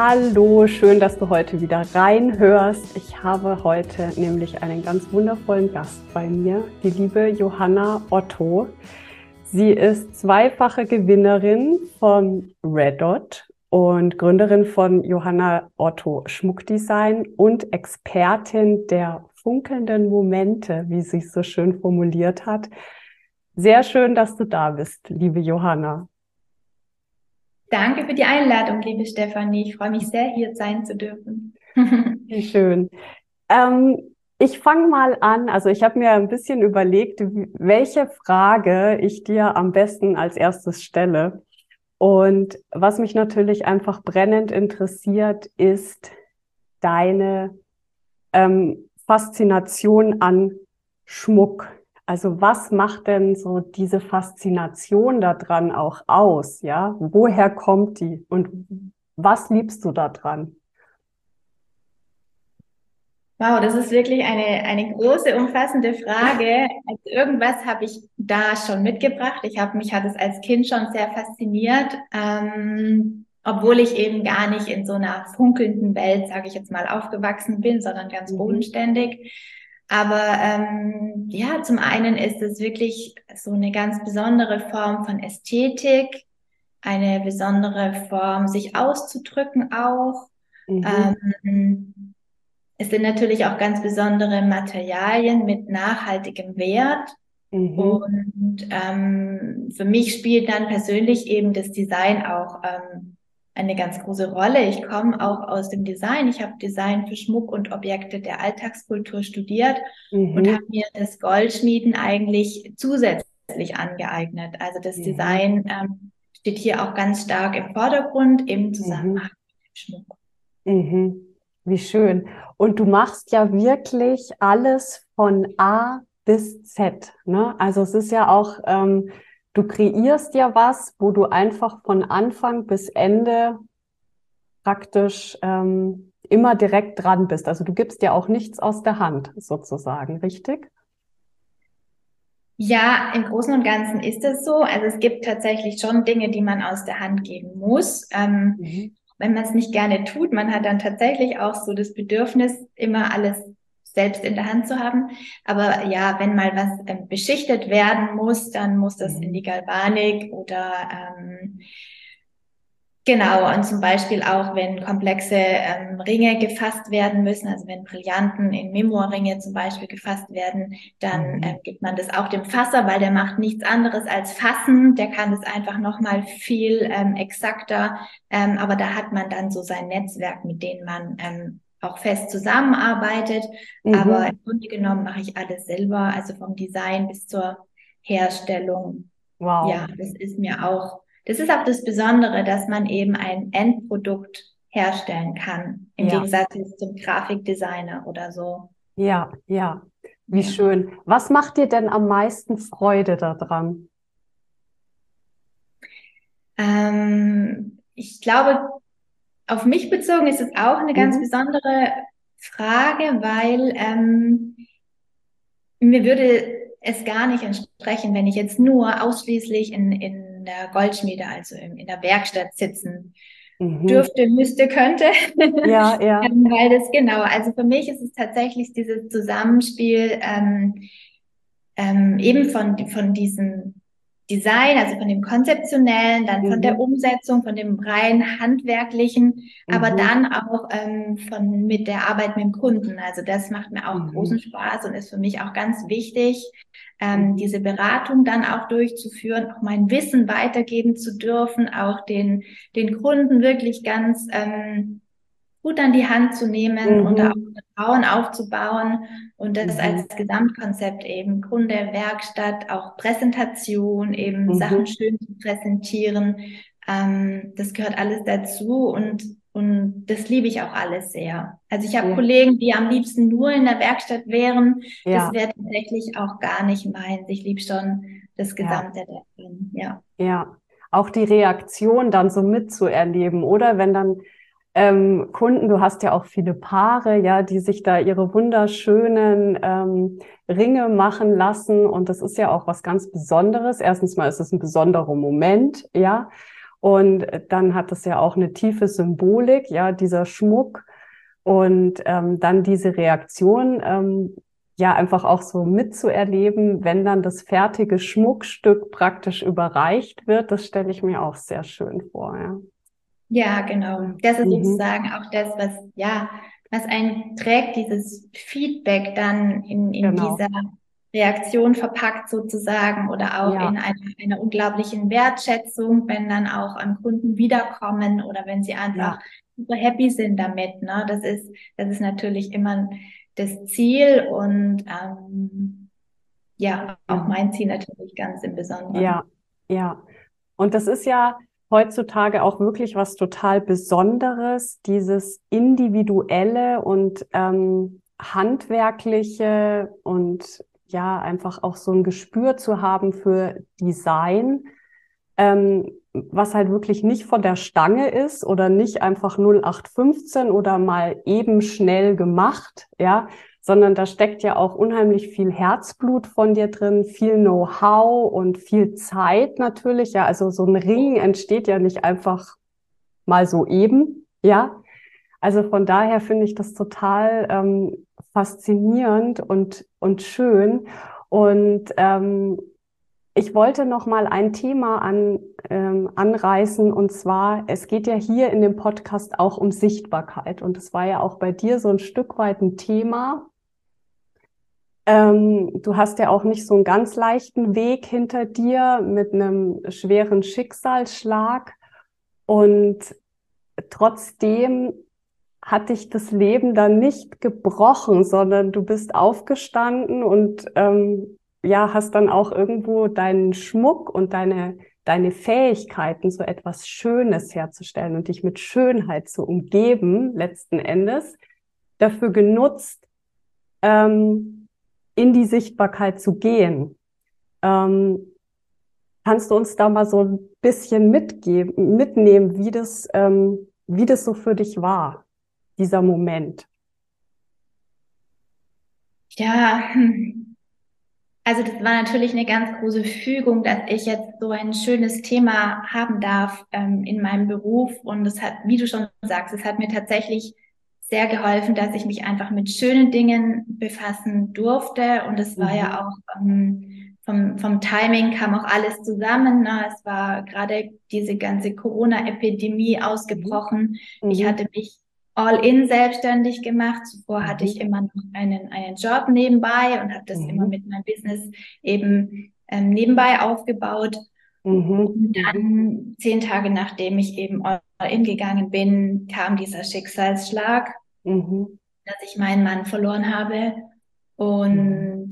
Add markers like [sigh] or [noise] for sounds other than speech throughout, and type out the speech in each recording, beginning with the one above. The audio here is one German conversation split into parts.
Hallo, schön, dass du heute wieder reinhörst. Ich habe heute nämlich einen ganz wundervollen Gast bei mir, die liebe Johanna Otto. Sie ist zweifache Gewinnerin von Red Dot und Gründerin von Johanna Otto Schmuckdesign und Expertin der funkelnden Momente, wie sie es so schön formuliert hat. Sehr schön, dass du da bist, liebe Johanna. Danke für die Einladung, liebe Stefanie. Ich freue mich sehr, hier sein zu dürfen. [laughs] Wie schön. Ähm, ich fange mal an. Also ich habe mir ein bisschen überlegt, welche Frage ich dir am besten als erstes stelle. Und was mich natürlich einfach brennend interessiert, ist deine ähm, Faszination an Schmuck. Also was macht denn so diese Faszination daran auch aus? Ja, woher kommt die und was liebst du daran? Wow, das ist wirklich eine, eine große, umfassende Frage. Also irgendwas habe ich da schon mitgebracht. Ich habe mich hat es als Kind schon sehr fasziniert, ähm, obwohl ich eben gar nicht in so einer funkelnden Welt, sage ich jetzt mal, aufgewachsen bin, sondern ganz mhm. bodenständig. Aber ähm, ja, zum einen ist es wirklich so eine ganz besondere Form von Ästhetik, eine besondere Form, sich auszudrücken auch. Mhm. Ähm, es sind natürlich auch ganz besondere Materialien mit nachhaltigem Wert. Mhm. Und ähm, für mich spielt dann persönlich eben das Design auch ähm, eine ganz große Rolle. Ich komme auch aus dem Design. Ich habe Design für Schmuck und Objekte der Alltagskultur studiert mhm. und habe mir das Goldschmieden eigentlich zusätzlich angeeignet. Also das mhm. Design ähm, steht hier auch ganz stark im Vordergrund im Zusammenhang mhm. mit dem Schmuck. Mhm. Wie schön. Und du machst ja wirklich alles von A bis Z. Ne? Also es ist ja auch ähm, du kreierst ja was, wo du einfach von Anfang bis Ende praktisch ähm, immer direkt dran bist. Also du gibst ja auch nichts aus der Hand sozusagen, richtig? Ja, im Großen und Ganzen ist es so. Also es gibt tatsächlich schon Dinge, die man aus der Hand geben muss. Ähm, mhm. Wenn man es nicht gerne tut, man hat dann tatsächlich auch so das Bedürfnis, immer alles selbst in der Hand zu haben. Aber ja, wenn mal was ähm, beschichtet werden muss, dann muss das in die Galvanik oder ähm, Genau, und zum Beispiel auch, wenn komplexe ähm, Ringe gefasst werden müssen, also wenn Brillanten in Memoirringe zum Beispiel gefasst werden, dann mhm. äh, gibt man das auch dem Fasser, weil der macht nichts anderes als fassen. Der kann das einfach nochmal viel ähm, exakter, ähm, aber da hat man dann so sein Netzwerk, mit dem man ähm, auch fest zusammenarbeitet. Mhm. Aber im Grunde genommen mache ich alles selber, also vom Design bis zur Herstellung. Wow. Ja, das ist mir auch, das ist auch das Besondere, dass man eben ein Endprodukt herstellen kann, im ja. Gegensatz zum Grafikdesigner oder so. Ja, ja, wie ja. schön. Was macht dir denn am meisten Freude daran? Ähm, ich glaube, auf mich bezogen ist es auch eine ganz mhm. besondere Frage, weil ähm, mir würde es gar nicht entsprechen, wenn ich jetzt nur ausschließlich in, in der Goldschmiede, also in, in der Werkstatt sitzen mhm. dürfte, müsste, könnte. Ja, ja. [laughs] Ähm, weil das genau, also für mich ist es tatsächlich dieses Zusammenspiel ähm, ähm, eben von, von diesen Design, also von dem konzeptionellen, dann mhm. von der mhm. Umsetzung, von dem rein handwerklichen, mhm. aber dann auch ähm, von mit der Arbeit mit dem Kunden. Also das macht mir auch mhm. großen Spaß und ist für mich auch ganz wichtig, ähm, mhm. diese Beratung dann auch durchzuführen, auch mein Wissen weitergeben zu dürfen, auch den den Kunden wirklich ganz ähm, gut an die Hand zu nehmen mhm. und auch Vertrauen aufzubauen und das mhm. als Gesamtkonzept eben Kunde, Werkstatt, auch Präsentation, eben mhm. Sachen schön zu präsentieren. Ähm, das gehört alles dazu und und das liebe ich auch alles sehr. Also ich habe ja. Kollegen, die am liebsten nur in der Werkstatt wären. Ja. Das wäre tatsächlich auch gar nicht meins. Ich liebe schon das Gesamte ja. davon. Ja. Ja, auch die Reaktion dann so mitzuerleben, oder? Wenn dann ähm, Kunden, du hast ja auch viele Paare, ja, die sich da ihre wunderschönen ähm, Ringe machen lassen. Und das ist ja auch was ganz Besonderes. Erstens mal ist es ein besonderer Moment, ja. Und dann hat es ja auch eine tiefe Symbolik, ja, dieser Schmuck. Und ähm, dann diese Reaktion, ähm, ja, einfach auch so mitzuerleben, wenn dann das fertige Schmuckstück praktisch überreicht wird, das stelle ich mir auch sehr schön vor, ja. Ja, genau. Das ist mhm. sozusagen auch das, was, ja, was einen trägt, dieses Feedback dann in, in genau. dieser Reaktion verpackt sozusagen oder auch ja. in einer, einer unglaublichen Wertschätzung, wenn dann auch an Kunden wiederkommen oder wenn sie einfach ja. super happy sind damit. Ne? Das ist, das ist natürlich immer das Ziel und ähm, ja, auch mein Ziel natürlich ganz im Besonderen. Ja, ja. Und das ist ja heutzutage auch wirklich was total Besonderes, dieses individuelle und ähm, handwerkliche und ja, einfach auch so ein Gespür zu haben für Design, ähm, was halt wirklich nicht von der Stange ist oder nicht einfach 0815 oder mal eben schnell gemacht, ja, sondern da steckt ja auch unheimlich viel Herzblut von dir drin, viel Know-how und viel Zeit natürlich, ja, also so ein Ring entsteht ja nicht einfach mal so eben, ja. Also von daher finde ich das total ähm, faszinierend und, und schön. Und ähm, ich wollte noch mal ein Thema an, ähm, anreißen und zwar, es geht ja hier in dem Podcast auch um Sichtbarkeit und es war ja auch bei dir so ein Stück weit ein Thema. Ähm, du hast ja auch nicht so einen ganz leichten Weg hinter dir mit einem schweren Schicksalsschlag und trotzdem hat dich das Leben dann nicht gebrochen, sondern du bist aufgestanden und ähm, ja, hast dann auch irgendwo deinen Schmuck und deine, deine Fähigkeiten, so etwas Schönes herzustellen und dich mit Schönheit zu umgeben, letzten Endes, dafür genutzt, ähm, in die Sichtbarkeit zu gehen. Ähm, kannst du uns da mal so ein bisschen mitgeben, mitnehmen, wie das, ähm, wie das so für dich war? dieser Moment? Ja, hm. Also das war natürlich eine ganz große Fügung, dass ich jetzt so ein schönes Thema haben darf ähm, in meinem Beruf. Und es hat, wie du schon sagst, es hat mir tatsächlich sehr geholfen, dass ich mich einfach mit schönen Dingen befassen durfte. Und es war mhm. ja auch ähm, vom, vom Timing kam auch alles zusammen. Ne? Es war gerade diese ganze Corona-Epidemie ausgebrochen. Mhm. Ich hatte mich all-in selbstständig gemacht. Zuvor hatte ich mhm. immer noch einen, einen Job nebenbei und habe das mhm. immer mit meinem Business eben ähm, nebenbei aufgebaut. Mhm. Und dann zehn Tage nachdem ich eben all-in gegangen bin, kam dieser Schicksalsschlag, mhm. dass ich meinen Mann verloren habe. Und mhm.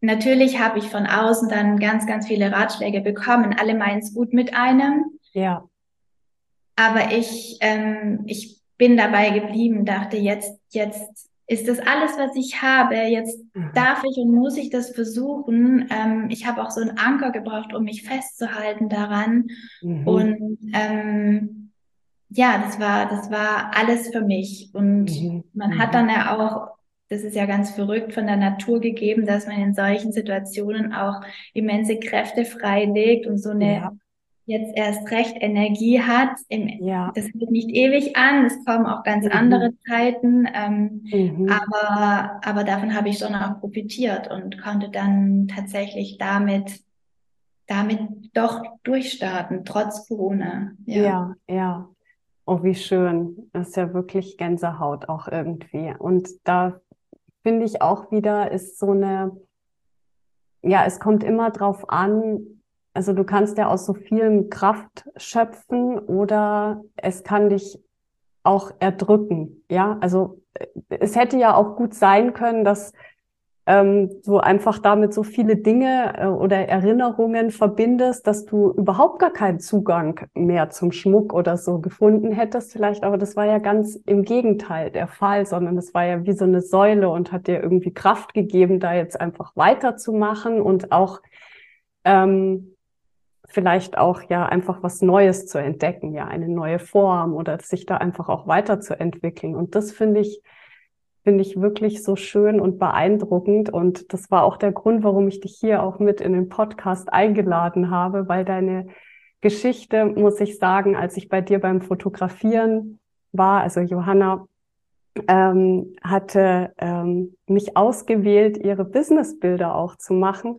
natürlich habe ich von außen dann ganz, ganz viele Ratschläge bekommen. Alle meinen es gut mit einem. Ja. Aber ich, ähm, ich bin dabei geblieben, dachte, jetzt, jetzt ist das alles, was ich habe. Jetzt mhm. darf ich und muss ich das versuchen. Ähm, ich habe auch so einen Anker gebraucht, um mich festzuhalten daran. Mhm. Und ähm, ja, das war, das war alles für mich. Und mhm. man hat mhm. dann ja auch, das ist ja ganz verrückt, von der Natur gegeben, dass man in solchen Situationen auch immense Kräfte freilegt und so eine ja jetzt erst recht Energie hat. Im, ja. Das hält nicht ewig an, es kommen auch ganz mhm. andere Zeiten, ähm, mhm. aber, aber davon habe ich schon auch profitiert und konnte dann tatsächlich damit, damit doch durchstarten, trotz Corona. Ja, ja. ja. Oh, wie schön. Das ist ja wirklich Gänsehaut auch irgendwie. Und da finde ich auch wieder, ist so eine, ja, es kommt immer drauf an, also du kannst ja aus so vielen Kraft schöpfen oder es kann dich auch erdrücken. Ja, also äh, es hätte ja auch gut sein können, dass ähm, du einfach damit so viele Dinge äh, oder Erinnerungen verbindest, dass du überhaupt gar keinen Zugang mehr zum Schmuck oder so gefunden hättest vielleicht. Aber das war ja ganz im Gegenteil der Fall, sondern es war ja wie so eine Säule und hat dir irgendwie Kraft gegeben, da jetzt einfach weiterzumachen und auch ähm, vielleicht auch ja einfach was Neues zu entdecken, ja eine neue Form oder sich da einfach auch weiterzuentwickeln. Und das finde ich finde ich wirklich so schön und beeindruckend. Und das war auch der Grund, warum ich dich hier auch mit in den Podcast eingeladen habe, weil deine Geschichte, muss ich sagen, als ich bei dir beim Fotografieren war, also Johanna ähm, hatte ähm, mich ausgewählt, ihre Businessbilder auch zu machen.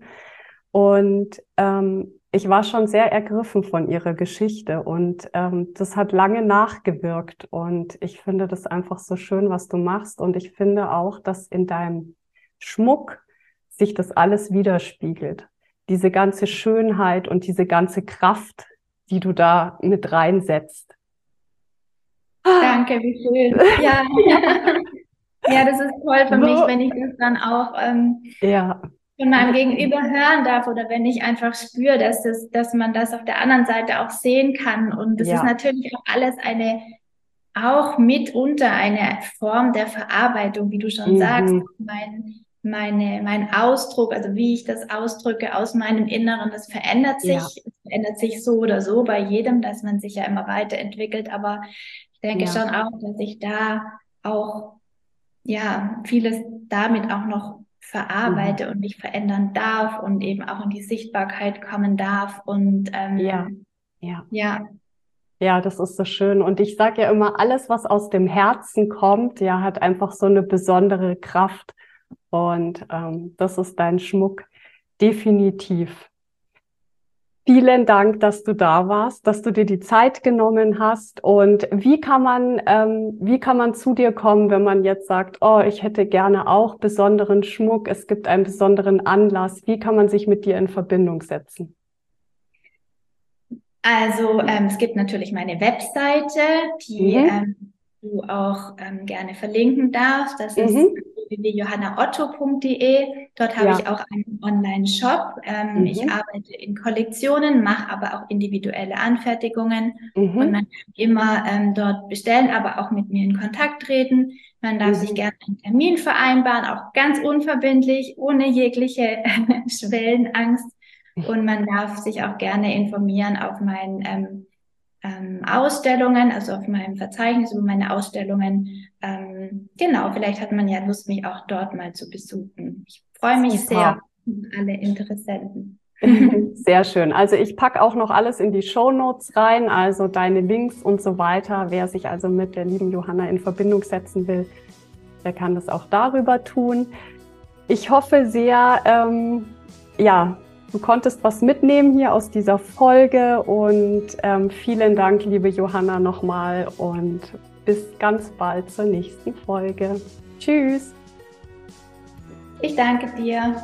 Und ähm, ich war schon sehr ergriffen von ihrer Geschichte und ähm, das hat lange nachgewirkt und ich finde das einfach so schön, was du machst und ich finde auch, dass in deinem Schmuck sich das alles widerspiegelt. Diese ganze Schönheit und diese ganze Kraft, die du da mit reinsetzt. Danke, wie schön. [laughs] Ja. [laughs] ja, das ist toll für mich, wenn ich das dann auch ähm, ja von meinem Gegenüber hören darf oder wenn ich einfach spüre, dass, das, dass man das auf der anderen Seite auch sehen kann. Und das ja. ist natürlich auch alles eine, auch mitunter eine Form der Verarbeitung, wie du schon mhm. sagst. Mein, meine, mein Ausdruck, also wie ich das ausdrücke aus meinem Inneren, das verändert sich. Ja. Es verändert sich so oder so bei jedem, dass man sich ja immer weiterentwickelt. Aber ich denke ja. schon auch, dass ich da auch, ja, vieles damit auch noch verarbeite mhm. und mich verändern darf und eben auch in die Sichtbarkeit kommen darf. Und ähm, ja, ja. ja. Ja, das ist so schön. Und ich sage ja immer, alles, was aus dem Herzen kommt, ja, hat einfach so eine besondere Kraft. Und ähm, das ist dein Schmuck definitiv. Vielen Dank, dass du da warst, dass du dir die Zeit genommen hast. Und wie kann man, ähm, wie kann man zu dir kommen, wenn man jetzt sagt, oh, ich hätte gerne auch besonderen Schmuck, es gibt einen besonderen Anlass. Wie kann man sich mit dir in Verbindung setzen? Also ähm, es gibt natürlich meine Webseite, die mhm. ähm, du auch ähm, gerne verlinken darfst. Das mhm. ist www.johannaotto.de. Dort habe ja. ich auch einen Online-Shop. Ähm, mhm. Ich arbeite in Kollektionen, mache aber auch individuelle Anfertigungen mhm. und man kann immer ähm, dort bestellen, aber auch mit mir in Kontakt treten. Man darf sich mhm. gerne einen Termin vereinbaren, auch ganz unverbindlich, ohne jegliche [laughs] Schwellenangst. Und man darf sich auch gerne informieren auf meinen ähm, ähm, Ausstellungen, also auf meinem Verzeichnis über meine Ausstellungen. Ähm, genau, vielleicht hat man ja Lust, mich auch dort mal zu besuchen. Ich freue mich Super. sehr, alle Interessenten. [laughs] Sehr schön. Also ich pack auch noch alles in die Show Notes rein, also deine Links und so weiter. Wer sich also mit der lieben Johanna in Verbindung setzen will, der kann das auch darüber tun. Ich hoffe sehr, ähm, ja, Du konntest was mitnehmen hier aus dieser Folge und ähm, vielen Dank, liebe Johanna, nochmal und bis ganz bald zur nächsten Folge. Tschüss. Ich danke dir.